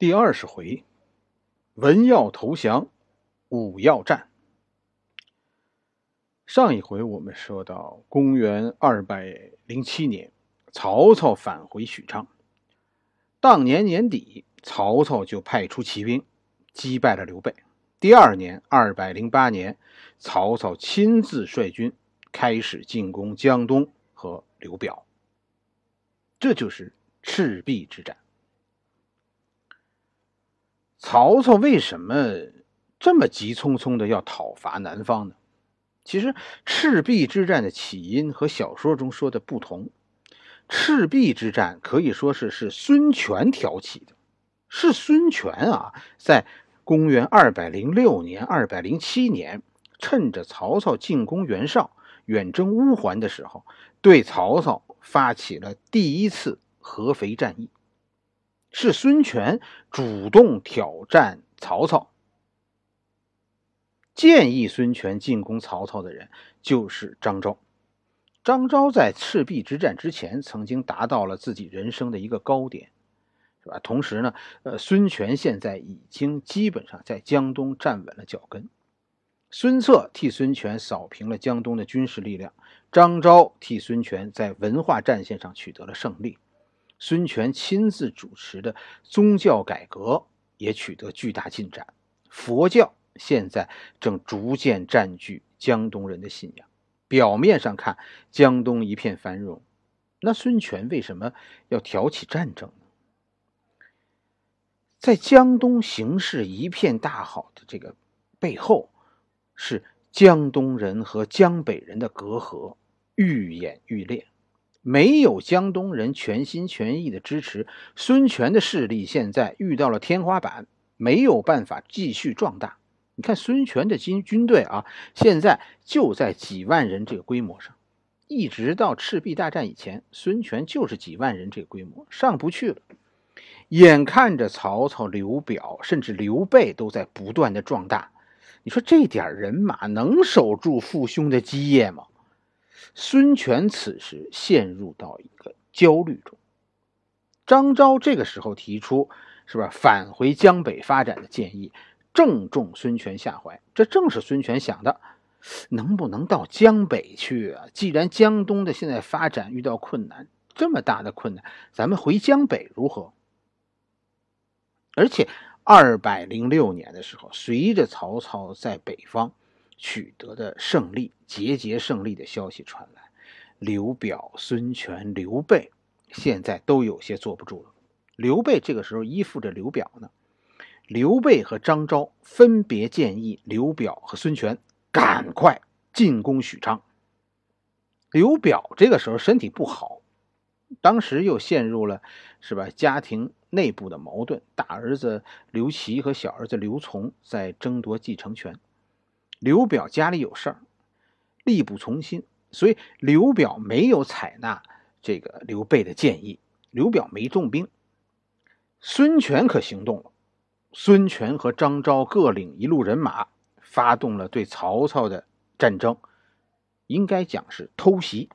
第二十回，文耀投降，武要战。上一回我们说到，公元二百零七年，曹操返回许昌。当年年底，曹操就派出骑兵击败了刘备。第二年，二百零八年，曹操亲自率军开始进攻江东和刘表。这就是赤壁之战。曹操为什么这么急匆匆的要讨伐南方呢？其实，赤壁之战的起因和小说中说的不同。赤壁之战可以说是是孙权挑起的，是孙权啊，在公元二百零六年、二百零七年，趁着曹操进攻袁绍、远征乌桓的时候，对曹操发起了第一次合肥战役。是孙权主动挑战曹操，建议孙权进攻曹操的人就是张昭。张昭在赤壁之战之前曾经达到了自己人生的一个高点，是吧？同时呢，呃，孙权现在已经基本上在江东站稳了脚跟。孙策替孙权扫平了江东的军事力量，张昭替孙权在文化战线上取得了胜利。孙权亲自主持的宗教改革也取得巨大进展，佛教现在正逐渐占据江东人的信仰。表面上看，江东一片繁荣，那孙权为什么要挑起战争呢？在江东形势一片大好的这个背后，是江东人和江北人的隔阂愈演愈烈。没有江东人全心全意的支持，孙权的势力现在遇到了天花板，没有办法继续壮大。你看孙权的军军队啊，现在就在几万人这个规模上，一直到赤壁大战以前，孙权就是几万人这个规模，上不去了。眼看着曹操、刘表甚至刘备都在不断的壮大，你说这点人马能守住父兄的基业吗？孙权此时陷入到一个焦虑中。张昭这个时候提出，是吧？返回江北发展的建议，正中孙权下怀。这正是孙权想的，能不能到江北去啊？既然江东的现在发展遇到困难，这么大的困难，咱们回江北如何？而且，二百零六年的时候，随着曹操在北方。取得的胜利，节节胜利的消息传来，刘表、孙权、刘备现在都有些坐不住了。刘备这个时候依附着刘表呢。刘备和张昭分别建议刘表和孙权赶快进攻许昌。刘表这个时候身体不好，当时又陷入了是吧家庭内部的矛盾，大儿子刘琦和小儿子刘琮在争夺继承权。刘表家里有事儿，力不从心，所以刘表没有采纳这个刘备的建议。刘表没重兵，孙权可行动了。孙权和张昭各领一路人马，发动了对曹操的战争，应该讲是偷袭。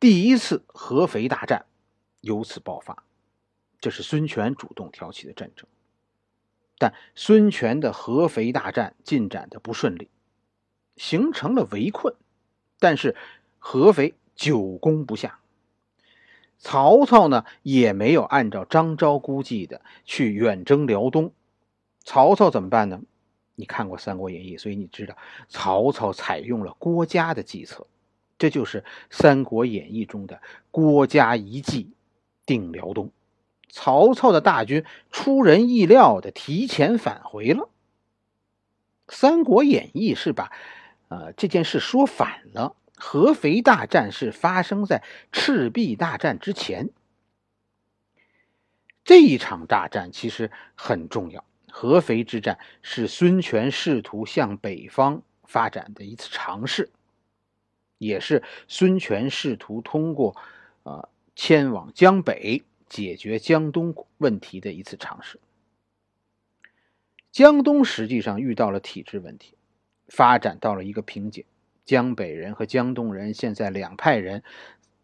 第一次合肥大战由此爆发，这是孙权主动挑起的战争。但孙权的合肥大战进展的不顺利，形成了围困。但是合肥久攻不下，曹操呢也没有按照张昭估计的去远征辽东。曹操怎么办呢？你看过《三国演义》，所以你知道曹操采用了郭嘉的计策，这就是《三国演义》中的郭嘉一计定辽东。曹操的大军出人意料的提前返回了。《三国演义》是把，呃，这件事说反了。合肥大战是发生在赤壁大战之前。这一场大战其实很重要。合肥之战是孙权试图向北方发展的一次尝试，也是孙权试图通过，呃，迁往江北。解决江东问题的一次尝试。江东实际上遇到了体制问题，发展到了一个瓶颈。江北人和江东人现在两派人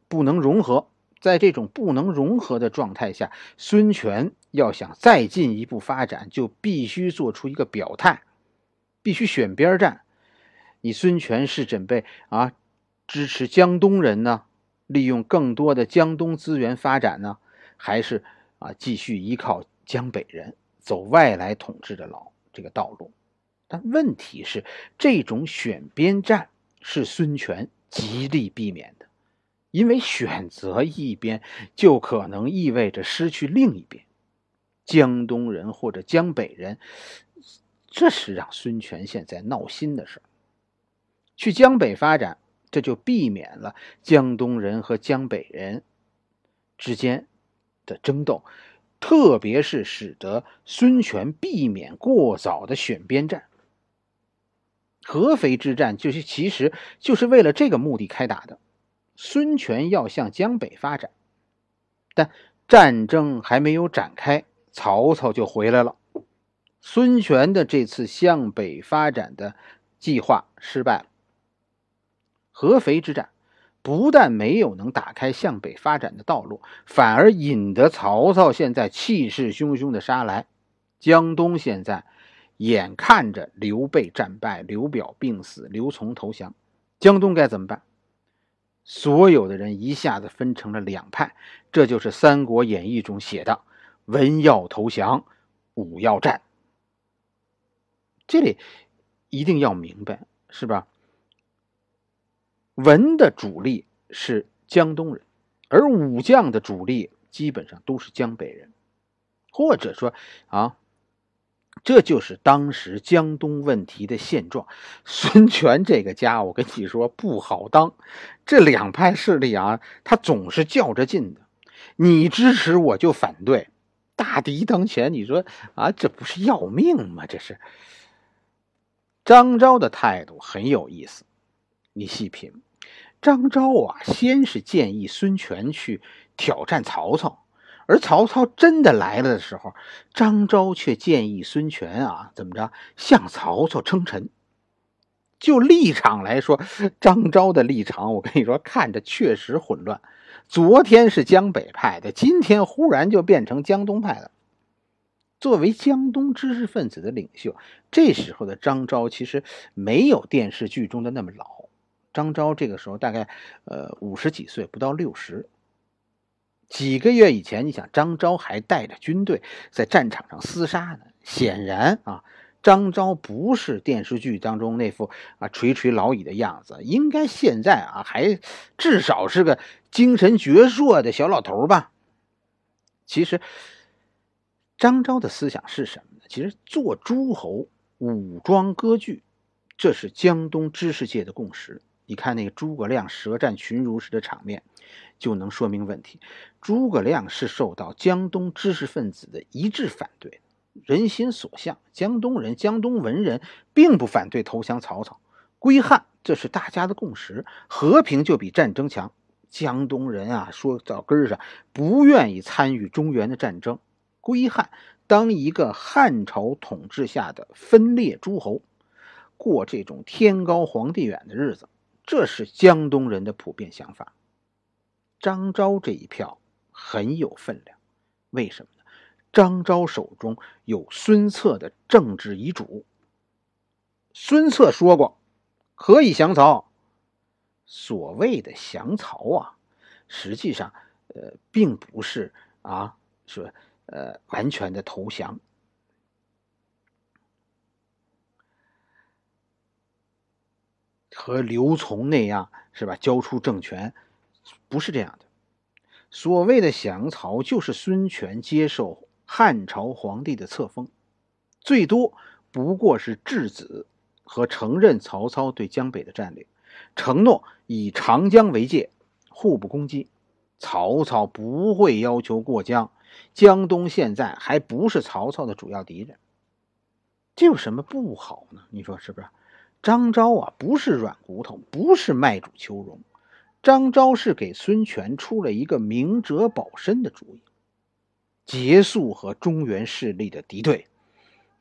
不能融合，在这种不能融合的状态下，孙权要想再进一步发展，就必须做出一个表态，必须选边站。你孙权是准备啊支持江东人呢，利用更多的江东资源发展呢，还是啊继续依靠江北人走外来统治的老这个道路？但问题是，这种选边站是孙权极力避免的，因为选择一边就可能意味着失去另一边。江东人或者江北人，这是让孙权现在闹心的事去江北发展，这就避免了江东人和江北人之间的争斗，特别是使得孙权避免过早的选边站。合肥之战就是其实就是为了这个目的开打的。孙权要向江北发展，但战争还没有展开。曹操就回来了，孙权的这次向北发展的计划失败了。合肥之战不但没有能打开向北发展的道路，反而引得曹操现在气势汹汹的杀来。江东现在眼看着刘备战败，刘表病死，刘琮投降，江东该怎么办？所有的人一下子分成了两派，这就是《三国演义》中写的。文要投降，武要战。这里一定要明白，是吧？文的主力是江东人，而武将的主力基本上都是江北人，或者说啊，这就是当时江东问题的现状。孙权这个家，我跟你说不好当。这两派势力啊，他总是较着劲的，你支持我就反对。大敌当前，你说啊，这不是要命吗？这是张昭的态度很有意思，你细品。张昭啊，先是建议孙权去挑战曹操，而曹操真的来了的时候，张昭却建议孙权啊，怎么着向曹操称臣。就立场来说，张昭的立场，我跟你说，看着确实混乱。昨天是江北派的，今天忽然就变成江东派的。作为江东知识分子的领袖，这时候的张昭其实没有电视剧中的那么老。张昭这个时候大概呃五十几岁，不到六十。几个月以前，你想张昭还带着军队在战场上厮杀呢。显然啊。张昭不是电视剧当中那副啊垂垂老矣的样子，应该现在啊还至少是个精神矍铄的小老头吧。其实，张昭的思想是什么呢？其实做诸侯、武装割据，这是江东知识界的共识。你看那个诸葛亮舌战群儒时的场面，就能说明问题。诸葛亮是受到江东知识分子的一致反对。人心所向，江东人、江东文人并不反对投降曹操、归汉，这是大家的共识。和平就比战争强。江东人啊，说到根儿上，不愿意参与中原的战争，归汉，当一个汉朝统治下的分裂诸侯，过这种天高皇帝远的日子，这是江东人的普遍想法。张昭这一票很有分量，为什么呢？张昭手中有孙策的政治遗嘱。孙策说过，可以降曹。所谓的降曹啊，实际上，呃，并不是啊，说呃完全的投降，和刘琮那样是吧？交出政权，不是这样的。所谓的降曹，就是孙权接受。汉朝皇帝的册封，最多不过是质子和承认曹操对江北的占领，承诺以长江为界，互不攻击。曹操不会要求过江，江东现在还不是曹操的主要敌人，这有什么不好呢？你说是不是？张昭啊，不是软骨头，不是卖主求荣，张昭是给孙权出了一个明哲保身的主意。结束和中原势力的敌对，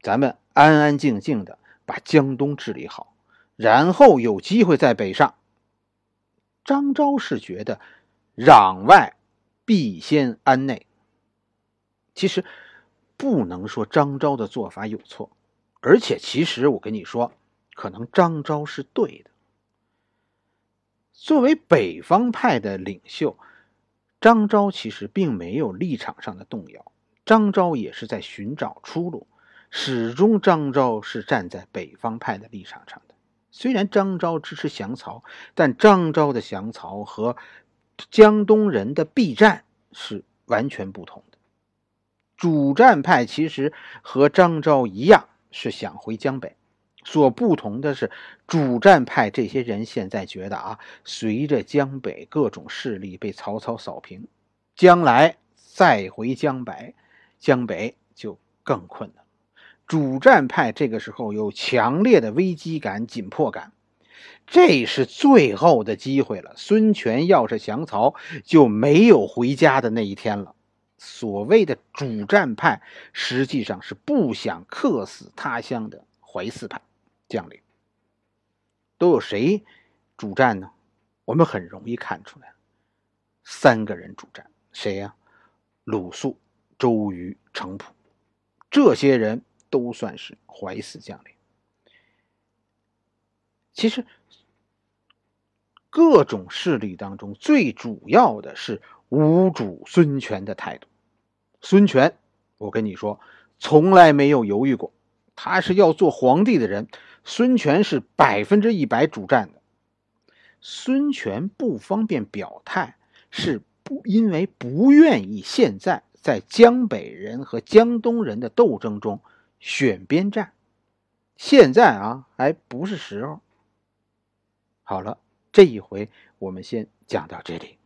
咱们安安静静的把江东治理好，然后有机会再北上。张昭是觉得攘外必先安内。其实不能说张昭的做法有错，而且其实我跟你说，可能张昭是对的。作为北方派的领袖，张昭其实并没有立场上的动摇，张昭也是在寻找出路，始终张昭是站在北方派的立场上的。虽然张昭支持降曹，但张昭的降曹和江东人的避战是完全不同的。主战派其实和张昭一样，是想回江北。所不同的是，主战派这些人现在觉得啊，随着江北各种势力被曹操扫平，将来再回江北，江北就更困难。主战派这个时候有强烈的危机感、紧迫感，这是最后的机会了。孙权要是降曹，就没有回家的那一天了。所谓的主战派，实际上是不想客死他乡的淮泗派。将领都有谁主战呢？我们很容易看出来，三个人主战，谁呀？鲁肃、周瑜、程普，这些人都算是怀死将领。其实，各种势力当中最主要的是无主孙权的态度。孙权，我跟你说，从来没有犹豫过，他是要做皇帝的人。孙权是百分之一百主战的。孙权不方便表态，是不因为不愿意现在在江北人和江东人的斗争中选边站。现在啊，还不是时候。好了，这一回我们先讲到这里。